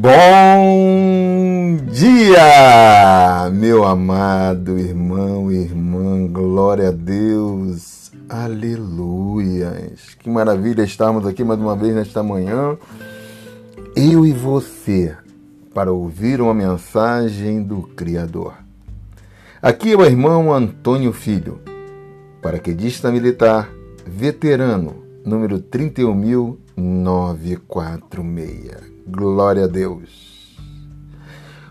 Bom dia, meu amado irmão e irmã, glória a Deus, aleluias. Que maravilha estarmos aqui mais uma vez nesta manhã, eu e você, para ouvir uma mensagem do Criador. Aqui é o irmão Antônio Filho, paraquedista militar, veterano, número 31946. Glória a Deus.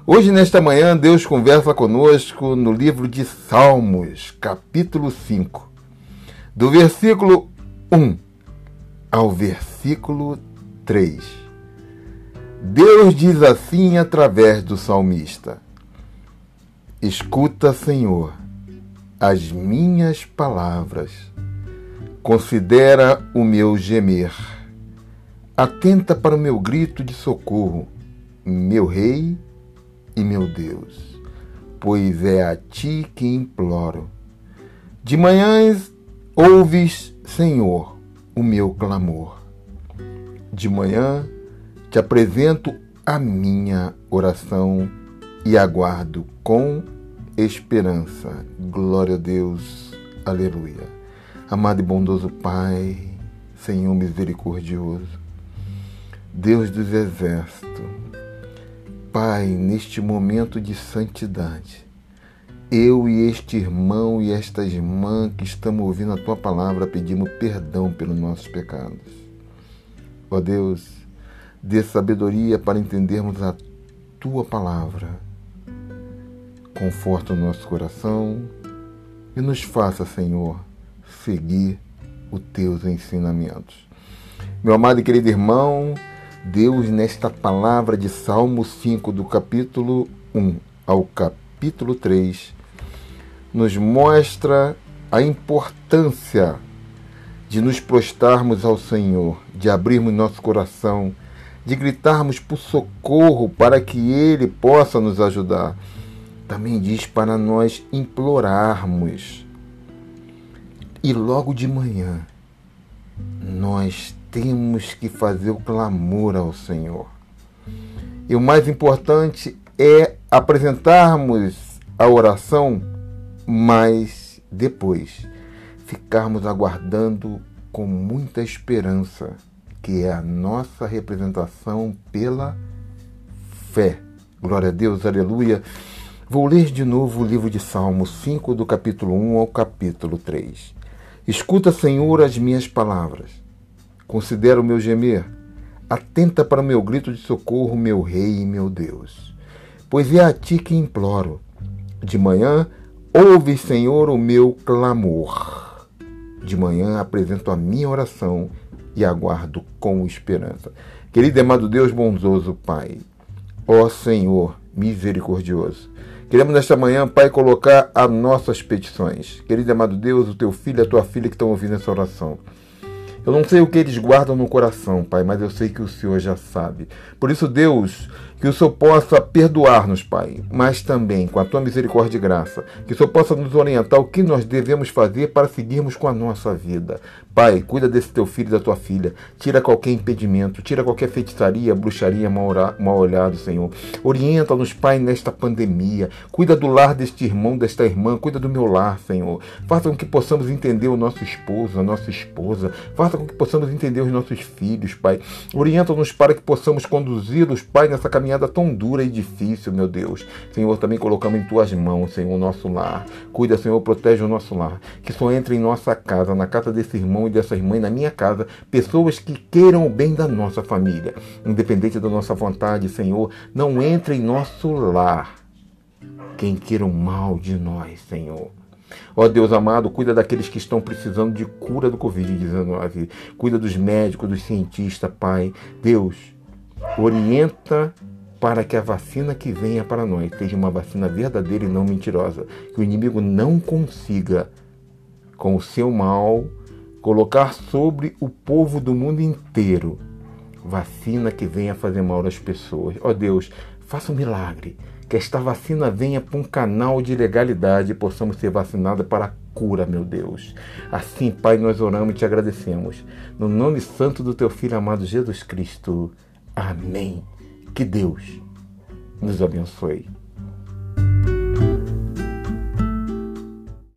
Hoje, nesta manhã, Deus conversa conosco no livro de Salmos, capítulo 5, do versículo 1 ao versículo 3. Deus diz assim através do salmista: Escuta, Senhor, as minhas palavras, considera o meu gemer Atenta para o meu grito de socorro, meu Rei e meu Deus, pois é a ti que imploro. De manhãs ouves, Senhor, o meu clamor. De manhã te apresento a minha oração e aguardo com esperança. Glória a Deus. Aleluia. Amado e bondoso Pai, Senhor misericordioso, Deus dos exércitos, Pai, neste momento de santidade, eu e este irmão e esta irmã que estamos ouvindo a tua palavra pedimos perdão pelos nossos pecados. Ó Deus, dê sabedoria para entendermos a tua palavra. Conforta o nosso coração e nos faça, Senhor, seguir os teus ensinamentos. Meu amado e querido irmão, Deus, nesta palavra de Salmo 5, do capítulo 1 ao capítulo 3, nos mostra a importância de nos prostrarmos ao Senhor, de abrirmos nosso coração, de gritarmos por socorro para que Ele possa nos ajudar. Também diz para nós implorarmos. E logo de manhã, nós temos que fazer o clamor ao Senhor. E o mais importante é apresentarmos a oração, mas depois ficarmos aguardando com muita esperança, que é a nossa representação pela fé. Glória a Deus, aleluia. Vou ler de novo o livro de Salmos 5, do capítulo 1 ao capítulo 3. Escuta, Senhor, as minhas palavras Considera o meu gemer. Atenta para o meu grito de socorro, meu Rei e meu Deus. Pois é a ti que imploro. De manhã, ouve, Senhor, o meu clamor. De manhã apresento a minha oração e aguardo com esperança. Querido e amado Deus bondoso, Pai, ó Senhor misericordioso, queremos nesta manhã, Pai, colocar as nossas petições. Querido amado Deus, o teu filho e a tua filha que estão ouvindo essa oração. Eu não sei o que eles guardam no coração, Pai, mas eu sei que o Senhor já sabe. Por isso, Deus, que o Senhor possa perdoar-nos, Pai, mas também, com a tua misericórdia e graça, que o Senhor possa nos orientar o que nós devemos fazer para seguirmos com a nossa vida. Pai, cuida desse teu filho e da tua filha. Tira qualquer impedimento, tira qualquer feitiçaria, bruxaria mal, olhado, Senhor. Orienta-nos, Pai, nesta pandemia. Cuida do lar deste irmão, desta irmã. Cuida do meu lar, Senhor. Faça com que possamos entender o nosso esposo, a nossa esposa. Faça com que possamos entender os nossos filhos, Pai. Orienta-nos para que possamos conduzi-los, Pai, nessa caminhada tão dura e difícil, meu Deus. Senhor, também colocamos em tuas mãos, Senhor, o nosso lar. Cuida, Senhor, protege o nosso lar. Que só entre em nossa casa, na casa desse irmão e dessas mães na minha casa, pessoas que queiram o bem da nossa família, independente da nossa vontade, Senhor, não entre em nosso lar quem queira o mal de nós, Senhor. Ó Deus amado, cuida daqueles que estão precisando de cura do Covid-19. Cuida dos médicos, dos cientistas, Pai. Deus, orienta para que a vacina que venha para nós seja uma vacina verdadeira e não mentirosa. Que o inimigo não consiga, com o seu mal, colocar sobre o povo do mundo inteiro vacina que venha fazer mal às pessoas. Ó oh Deus, faça um milagre. Que esta vacina venha para um canal de legalidade e possamos ser vacinados para a cura, meu Deus. Assim, Pai, nós oramos e te agradecemos. No nome santo do teu Filho amado Jesus Cristo. Amém. Que Deus nos abençoe.